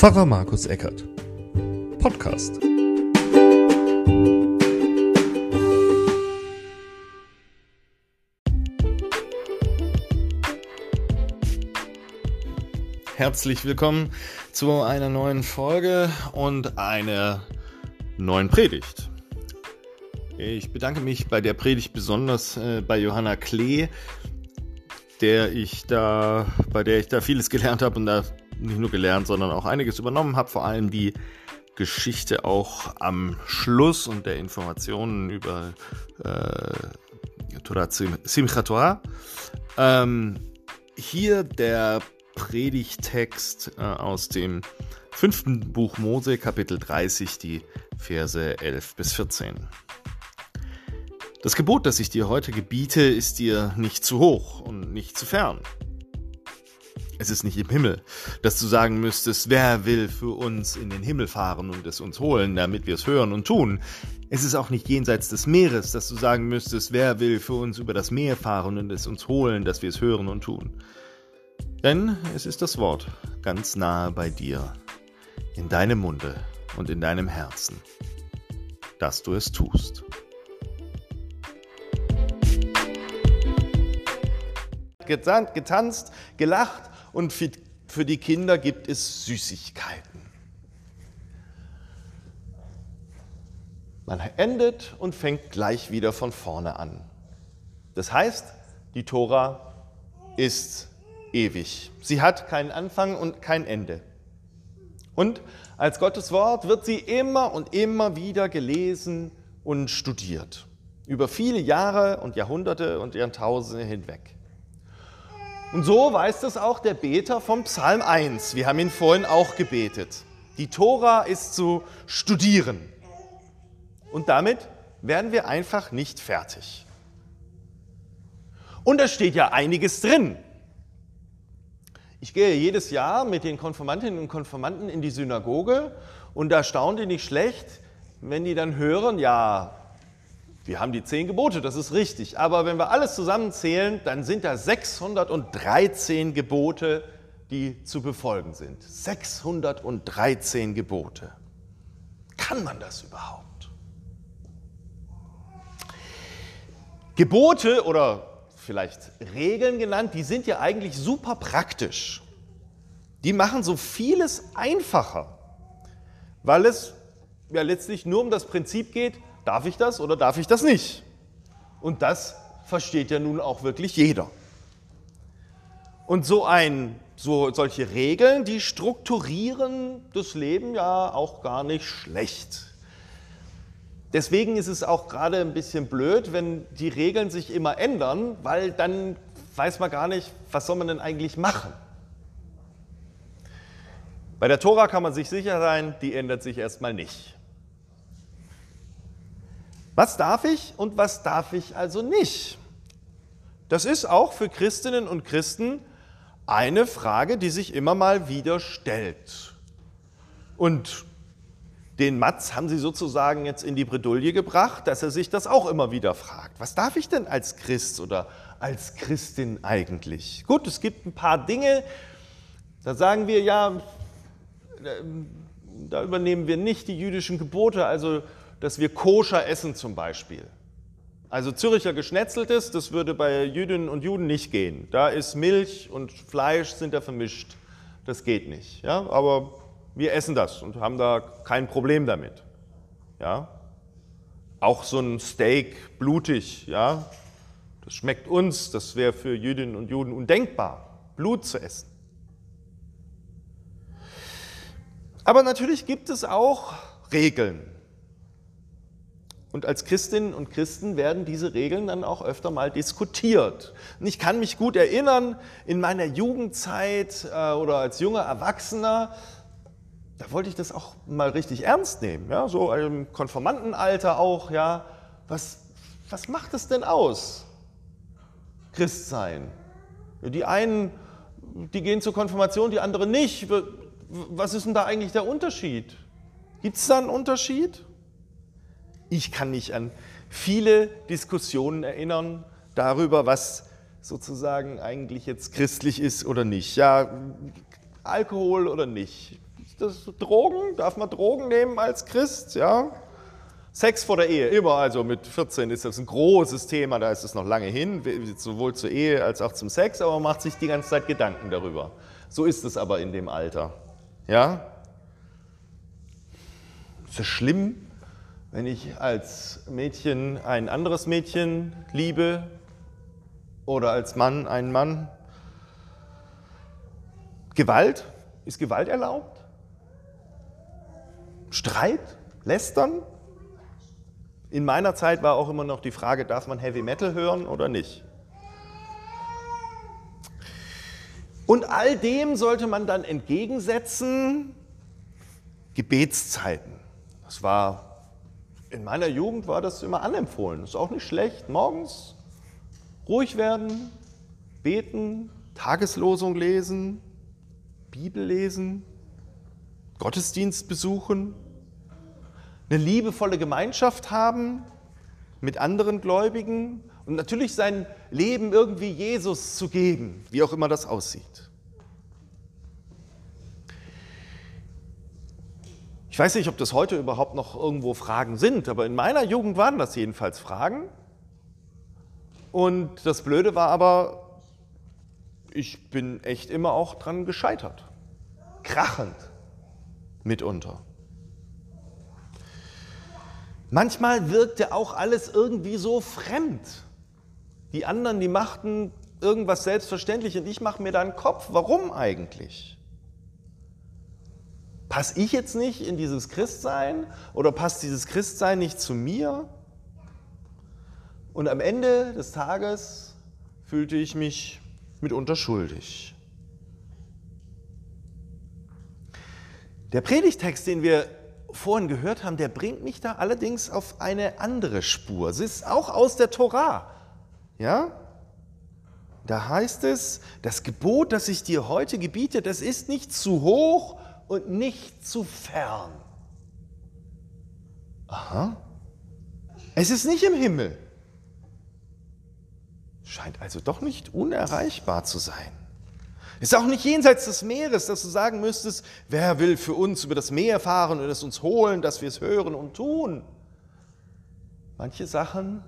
Pfarrer Markus Eckert. Podcast. Herzlich willkommen zu einer neuen Folge und einer neuen Predigt. Ich bedanke mich bei der Predigt besonders äh, bei Johanna Klee, der ich da, bei der ich da vieles gelernt habe und da nicht nur gelernt, sondern auch einiges übernommen habe, vor allem die Geschichte auch am Schluss und der Informationen über äh, Torah Simchat Torah. Ähm, hier der Predigtext äh, aus dem fünften Buch Mose, Kapitel 30, die Verse 11 bis 14. Das Gebot, das ich dir heute gebiete, ist dir nicht zu hoch und nicht zu fern. Es ist nicht im Himmel, dass du sagen müsstest, wer will für uns in den Himmel fahren und es uns holen, damit wir es hören und tun. Es ist auch nicht jenseits des Meeres, dass du sagen müsstest, wer will für uns über das Meer fahren und es uns holen, dass wir es hören und tun. Denn es ist das Wort ganz nahe bei dir, in deinem Munde und in deinem Herzen, dass du es tust. getanzt, gelacht und für die Kinder gibt es Süßigkeiten. Man endet und fängt gleich wieder von vorne an. Das heißt, die Tora ist ewig. Sie hat keinen Anfang und kein Ende. Und als Gottes Wort wird sie immer und immer wieder gelesen und studiert. Über viele Jahre und Jahrhunderte und Jahrtausende hinweg. Und so weiß das auch der Beter vom Psalm 1. Wir haben ihn vorhin auch gebetet. Die Tora ist zu studieren. Und damit werden wir einfach nicht fertig. Und da steht ja einiges drin. Ich gehe jedes Jahr mit den Konformantinnen und Konformanten in die Synagoge und da staunen die nicht schlecht, wenn die dann hören, ja, wir haben die zehn Gebote, das ist richtig. Aber wenn wir alles zusammenzählen, dann sind da 613 Gebote, die zu befolgen sind. 613 Gebote. Kann man das überhaupt? Gebote oder vielleicht Regeln genannt, die sind ja eigentlich super praktisch. Die machen so vieles einfacher, weil es ja letztlich nur um das Prinzip geht, Darf ich das oder darf ich das nicht? Und das versteht ja nun auch wirklich jeder. Und so ein, so solche Regeln, die strukturieren das Leben ja auch gar nicht schlecht. Deswegen ist es auch gerade ein bisschen blöd, wenn die Regeln sich immer ändern, weil dann weiß man gar nicht, was soll man denn eigentlich machen. Bei der Tora kann man sich sicher sein, die ändert sich erstmal nicht. Was darf ich und was darf ich also nicht? Das ist auch für Christinnen und Christen eine Frage, die sich immer mal wieder stellt. Und den Matz haben sie sozusagen jetzt in die Bredouille gebracht, dass er sich das auch immer wieder fragt. Was darf ich denn als Christ oder als Christin eigentlich? Gut, es gibt ein paar Dinge, da sagen wir ja, da übernehmen wir nicht die jüdischen Gebote, also dass wir koscher essen zum Beispiel. Also Züricher Geschnetzeltes, das würde bei Jüdinnen und Juden nicht gehen. Da ist Milch und Fleisch sind da vermischt. Das geht nicht. Ja? Aber wir essen das und haben da kein Problem damit. Ja? Auch so ein Steak blutig, ja? das schmeckt uns, das wäre für Jüdinnen und Juden undenkbar, Blut zu essen. Aber natürlich gibt es auch Regeln. Und als Christinnen und Christen werden diese Regeln dann auch öfter mal diskutiert. Und ich kann mich gut erinnern, in meiner Jugendzeit äh, oder als junger Erwachsener, da wollte ich das auch mal richtig ernst nehmen. Ja? So im Konformantenalter auch. Ja? Was, was macht es denn aus, Christsein? Die einen, die gehen zur Konfirmation, die anderen nicht. Was ist denn da eigentlich der Unterschied? Gibt es da einen Unterschied? Ich kann mich an viele Diskussionen erinnern darüber, was sozusagen eigentlich jetzt christlich ist oder nicht. Ja, Alkohol oder nicht. das Drogen? Darf man Drogen nehmen als Christ? Ja. Sex vor der Ehe, immer, also mit 14 ist das ein großes Thema, da ist es noch lange hin, sowohl zur Ehe als auch zum Sex, aber man macht sich die ganze Zeit Gedanken darüber. So ist es aber in dem Alter. Ja? Ist es schlimm, wenn ich als Mädchen ein anderes Mädchen liebe oder als Mann einen Mann? Gewalt? Ist Gewalt erlaubt? Streit? Lästern? In meiner Zeit war auch immer noch die Frage, darf man Heavy Metal hören oder nicht? Und all dem sollte man dann entgegensetzen Gebetszeiten. Das war in meiner Jugend war das immer anempfohlen. Ist auch nicht schlecht. Morgens ruhig werden, beten, Tageslosung lesen, Bibel lesen, Gottesdienst besuchen, eine liebevolle Gemeinschaft haben mit anderen Gläubigen und natürlich sein Leben irgendwie Jesus zu geben, wie auch immer das aussieht. Weiß nicht, ob das heute überhaupt noch irgendwo Fragen sind, aber in meiner Jugend waren das jedenfalls Fragen. Und das Blöde war aber, ich bin echt immer auch dran gescheitert. Krachend mitunter. Manchmal wirkte auch alles irgendwie so fremd. Die anderen, die machten irgendwas selbstverständlich und ich mache mir da einen Kopf. Warum eigentlich? Passe ich jetzt nicht in dieses Christsein oder passt dieses Christsein nicht zu mir? Und am Ende des Tages fühlte ich mich mitunter schuldig. Der Predigtext, den wir vorhin gehört haben, der bringt mich da allerdings auf eine andere Spur. Es ist auch aus der Torah. Ja? Da heißt es, das Gebot, das ich dir heute gebiete, das ist nicht zu hoch und nicht zu fern. Aha. Es ist nicht im Himmel. Scheint also doch nicht unerreichbar zu sein. Ist auch nicht jenseits des Meeres, dass du sagen müsstest, wer will für uns über das Meer fahren und es uns holen, dass wir es hören und tun. Manche Sachen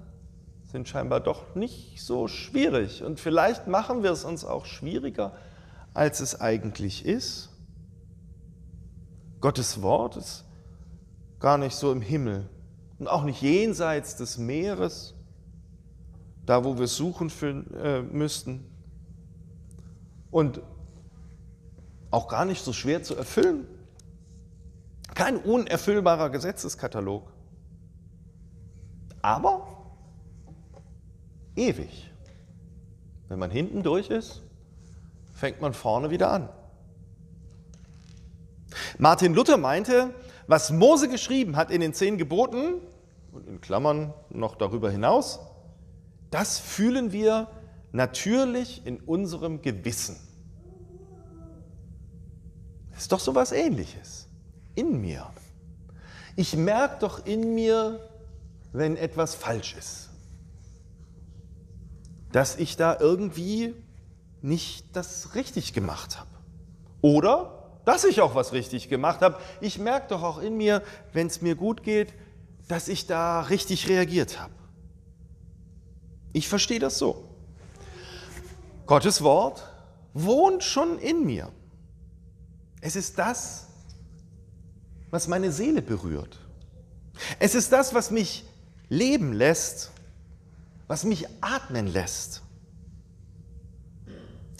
sind scheinbar doch nicht so schwierig und vielleicht machen wir es uns auch schwieriger, als es eigentlich ist. Gottes Wort ist gar nicht so im Himmel und auch nicht jenseits des Meeres, da wo wir suchen für, äh, müssten und auch gar nicht so schwer zu erfüllen. Kein unerfüllbarer Gesetzeskatalog. Aber ewig. Wenn man hinten durch ist, fängt man vorne wieder an. Martin Luther meinte, was Mose geschrieben hat in den zehn Geboten und in Klammern noch darüber hinaus, das fühlen wir natürlich in unserem Gewissen. Das ist doch so was ähnliches. In mir. Ich merke doch in mir, wenn etwas falsch ist. Dass ich da irgendwie nicht das richtig gemacht habe. Oder dass ich auch was richtig gemacht habe. Ich merke doch auch in mir, wenn es mir gut geht, dass ich da richtig reagiert habe. Ich verstehe das so. Gottes Wort wohnt schon in mir. Es ist das, was meine Seele berührt. Es ist das, was mich leben lässt, was mich atmen lässt.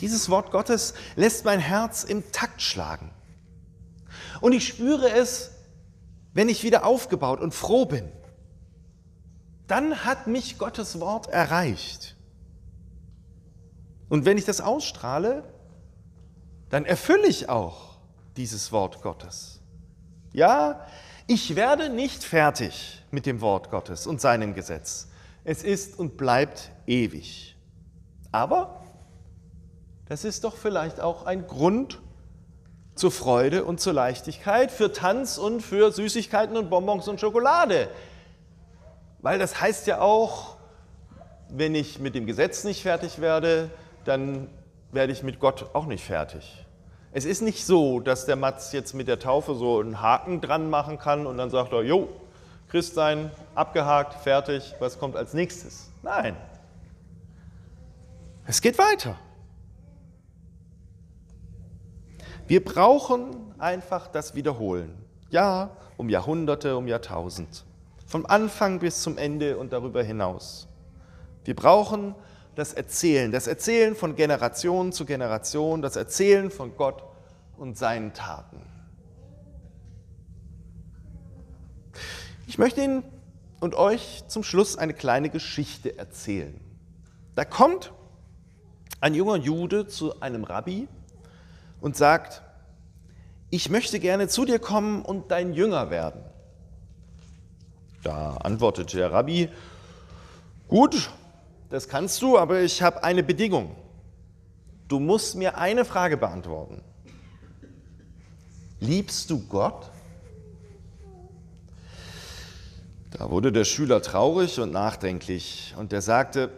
Dieses Wort Gottes lässt mein Herz im Takt schlagen. Und ich spüre es, wenn ich wieder aufgebaut und froh bin. Dann hat mich Gottes Wort erreicht. Und wenn ich das ausstrahle, dann erfülle ich auch dieses Wort Gottes. Ja, ich werde nicht fertig mit dem Wort Gottes und seinem Gesetz. Es ist und bleibt ewig. Aber das ist doch vielleicht auch ein Grund zur Freude und zur Leichtigkeit, für Tanz und für Süßigkeiten und Bonbons und Schokolade. Weil das heißt ja auch, wenn ich mit dem Gesetz nicht fertig werde, dann werde ich mit Gott auch nicht fertig. Es ist nicht so, dass der Matz jetzt mit der Taufe so einen Haken dran machen kann und dann sagt er, jo, Christ sein, abgehakt, fertig, was kommt als nächstes? Nein. Es geht weiter. Wir brauchen einfach das Wiederholen. Ja, um Jahrhunderte, um Jahrtausend. Vom Anfang bis zum Ende und darüber hinaus. Wir brauchen das Erzählen, das Erzählen von Generation zu Generation, das Erzählen von Gott und seinen Taten. Ich möchte Ihnen und euch zum Schluss eine kleine Geschichte erzählen. Da kommt ein junger Jude zu einem Rabbi und sagt, ich möchte gerne zu dir kommen und dein Jünger werden. Da antwortete der Rabbi, gut, das kannst du, aber ich habe eine Bedingung. Du musst mir eine Frage beantworten. Liebst du Gott? Da wurde der Schüler traurig und nachdenklich und er sagte,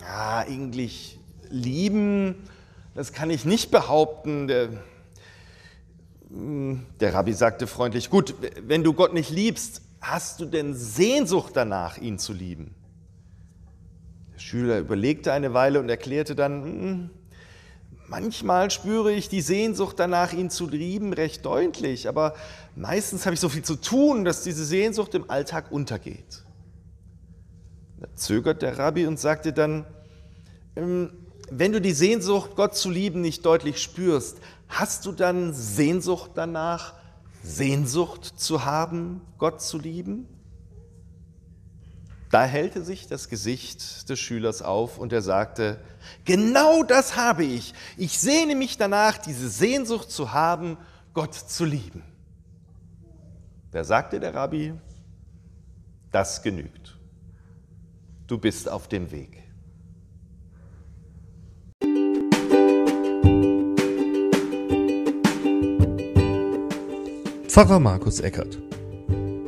ja, eigentlich lieben, das kann ich nicht behaupten. Der, der Rabbi sagte freundlich, gut, wenn du Gott nicht liebst, hast du denn Sehnsucht danach, ihn zu lieben? Der Schüler überlegte eine Weile und erklärte dann, hm, manchmal spüre ich die Sehnsucht danach, ihn zu lieben, recht deutlich, aber meistens habe ich so viel zu tun, dass diese Sehnsucht im Alltag untergeht. Da zögert der Rabbi und sagte dann, ähm, wenn du die Sehnsucht, Gott zu lieben, nicht deutlich spürst, hast du dann Sehnsucht danach, Sehnsucht zu haben, Gott zu lieben? Da hellte sich das Gesicht des Schülers auf und er sagte, genau das habe ich. Ich sehne mich danach, diese Sehnsucht zu haben, Gott zu lieben. Da sagte der Rabbi, das genügt. Du bist auf dem Weg. Pfarrer Markus Eckert.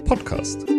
Podcast.